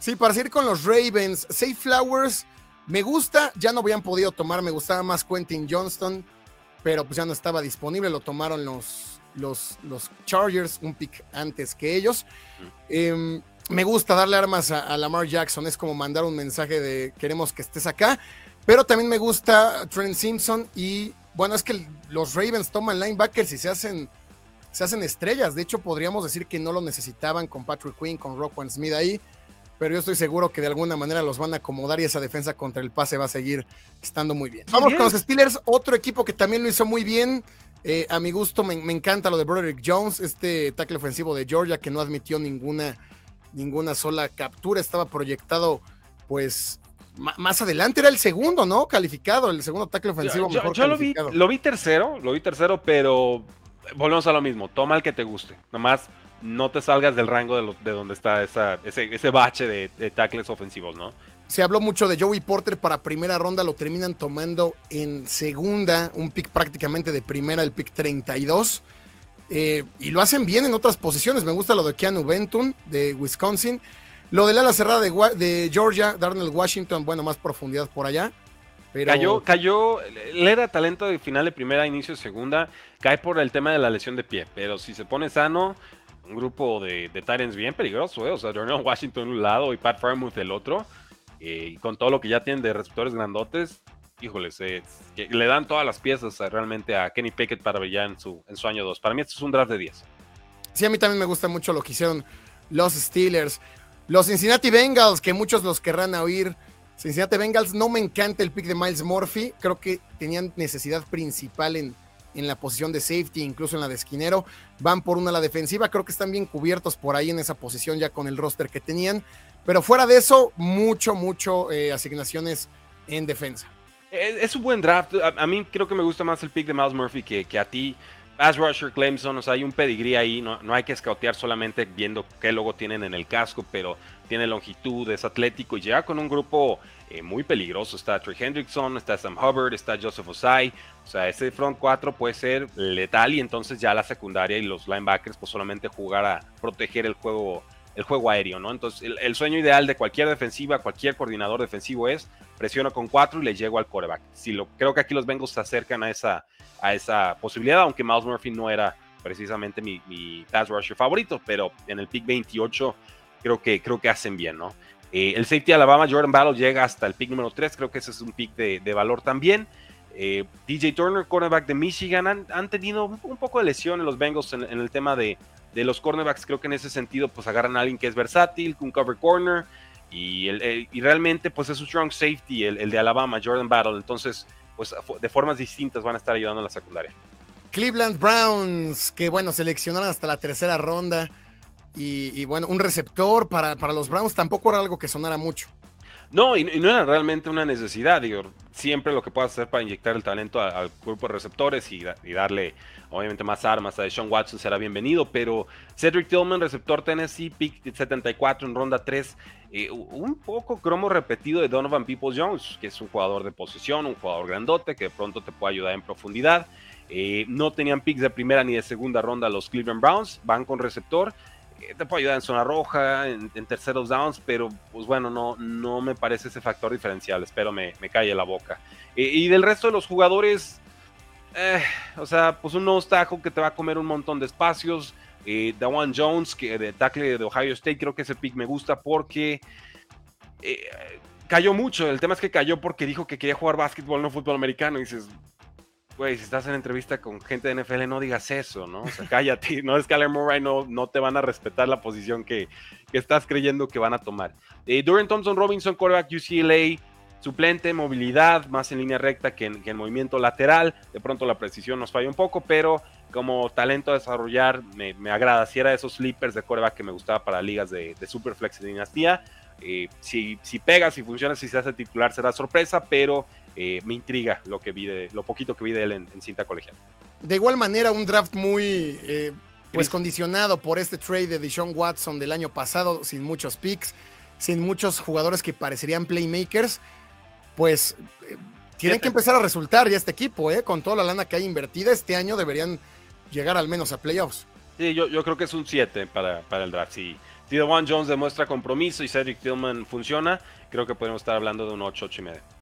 Sí, para seguir con los Ravens, Safe Flowers me gusta, ya no habían podido tomar, me gustaba más Quentin Johnston, pero pues ya no estaba disponible, lo tomaron los, los, los Chargers, un pick antes que ellos. Em, me gusta darle armas a, Lamar Jackson, es como mandar un mensaje de queremos que estés acá, pero también me gusta Trent Simpson y bueno, es que los Ravens toman linebackers y se hacen, se hacen estrellas, de hecho podríamos decir que no lo necesitaban con Patrick Quinn, con Rockwell Smith ahí pero yo estoy seguro que de alguna manera los van a acomodar y esa defensa contra el pase va a seguir estando muy bien. Vamos con los Steelers, otro equipo que también lo hizo muy bien. Eh, a mi gusto me, encanta lo de Broderick Jones, este tackle ofensivo de Georgia que no admitió ninguna, ninguna sola captura, estaba proyectado pues más adelante era el segundo, ¿no? Calificado, el segundo tackle ofensivo. Yo, yo lo, vi, lo vi tercero, lo vi tercero, pero volvemos a lo mismo, toma el que te guste. Nomás no te salgas del rango de, donde está ese, bache de, tackles ofensivos, ¿no? Se habló mucho de Joey Porter para primera ronda, lo terminan tomando en segunda, un pick prácticamente de primera, el pick 32. Eh, y lo hacen bien en otras posiciones. Me gusta lo de Keanu Benton de Wisconsin. Lo del ala cerrada de, de Georgia, Darnell Washington, bueno, más profundidad por allá. Pero... Cayó, cayó, él era talento de final de primera, inicio de segunda, cae por el tema de la lesión de pie, pero si se pone sano, un grupo de, de bien peligroso, ¿eh? O sea, Darnell Washington un lado y Pat Fairmouth del otro. Eh, y con todo lo que ya tienen de receptores grandotes, híjoles, le dan todas las piezas realmente a Kenny Pickett para su, en su año 2. Para mí esto es un draft de 10. Sí, a mí también me gusta mucho lo que hicieron los Steelers. Los Cincinnati Bengals, que muchos los querrán oír. Cincinnati Bengals, no me encanta el pick de Miles Murphy. Creo que tenían necesidad principal en, en la posición de safety, incluso en la de esquinero. Van por una a la defensiva, creo que están bien cubiertos por ahí en esa posición ya con el roster que tenían. Pero fuera de eso, mucho, mucho eh, asignaciones en defensa. Es, un buen draft. A, mí creo que me gusta más el pick de Miles Murphy que, que a ti. Pass rusher, Clemson, o sea, hay un pedigrí ahí, no, no hay que escautear solamente viendo qué logo tienen en el casco, pero tiene longitud, es atlético y llega con un grupo eh, muy peligroso. Está Trey Hendrickson, está Sam Hubbard, está Joseph Osai. O sea, ese front 4 puede ser letal y entonces ya la secundaria y los linebackers pues solamente jugar a proteger el juego, el juego aéreo, ¿no? Entonces el, sueño ideal de cualquier defensiva, cualquier coordinador defensivo es presiona con 4 y le llego al coreback. Si lo, creo que aquí los Bengals se acercan a esa a esa posibilidad, aunque Miles Murphy no era precisamente mi, pass rusher favorito, pero en el pick 28 creo que, creo que hacen bien, ¿no? Eh, el safety Alabama, Jordan Battle, llega hasta el pick número 3, creo que ese es un pick de, valor también. Eh, DJ Turner, cornerback de Michigan, han, tenido un, poco de lesión en los Bengals en, el tema de, los cornerbacks. Creo que en ese sentido, pues agarran a alguien que es versátil, un cover corner, y, el, y realmente, pues es un strong safety, el, el de Alabama, Jordan Battle. Entonces, pues de formas distintas van a estar ayudando a la secundaria. Cleveland Browns, que bueno, seleccionaron hasta la tercera ronda. Y, bueno, un receptor para, para, los Browns tampoco era algo que sonara mucho. No, y, no era realmente una necesidad, digo, siempre lo que puedas hacer para inyectar el talento al grupo de receptores y, darle obviamente más armas a Sean Watson será bienvenido, pero Cedric Tillman, receptor Tennessee, pick 74 en ronda 3, eh, un poco cromo repetido de Donovan Peoples Jones, que es un jugador de posición, un jugador grandote que de pronto te puede ayudar en profundidad. Eh, no tenían picks de primera ni de segunda ronda los Cleveland Browns, van con receptor. Eh, te puede ayudar en zona roja, en, terceros downs, pero pues bueno, no, no me parece ese factor diferencial. Espero me, me calle la boca. y del resto de los jugadores, o sea, pues un no que te va a comer un montón de espacios. Eh, Dawan Jones, que de tackle de Ohio State, creo que ese pick me gusta porque eh, cayó mucho. El tema es que cayó porque dijo que quería jugar básquetbol, no fútbol americano. Y dices, güey, si estás en entrevista con gente de NFL, no digas eso, ¿no? O sea, cállate. no es que Murray, no, no te van a respetar la posición que, estás creyendo que van a tomar. Eh, Thompson Robinson, quarterback UCLA suplente, movilidad, más en línea recta que en, movimiento lateral. De pronto la precisión nos falla un poco, pero como talento a desarrollar me, agrada. Si era esos sleepers de coreback que me gustaba para ligas de, Superflex y Dinastía. Eh, si, si pega, si funciona, si se hace titular, será sorpresa, pero eh, me intriga lo que vi de, lo poquito que vi de él en, en cinta colegial. De igual manera, un draft muy eh, pues condicionado por este trade de Deshaun Watson del año pasado, sin muchos picks, sin muchos jugadores que parecerían playmakers, pues eh, tienen que empezar a resultar ya este equipo, con toda la lana que hay invertida, este año deberían llegar al menos a playoffs. Sí, yo, yo creo que es un 7 para, para el draft. Si si Juan Jones demuestra compromiso y Cedric Tillman funciona, creo que podemos estar hablando de un 8, 8 y medio.